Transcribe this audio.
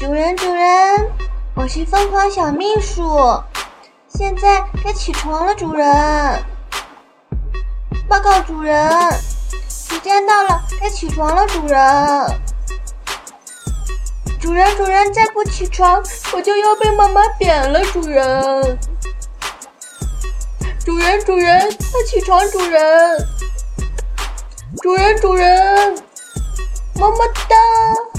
主人主人我是疯狂小秘书。现在该起床了主人。报告主人时间到了该起床了主人。主人主人再不起床我就要被妈妈扁了主人。主人主人快起床主人。主人主人么么哒。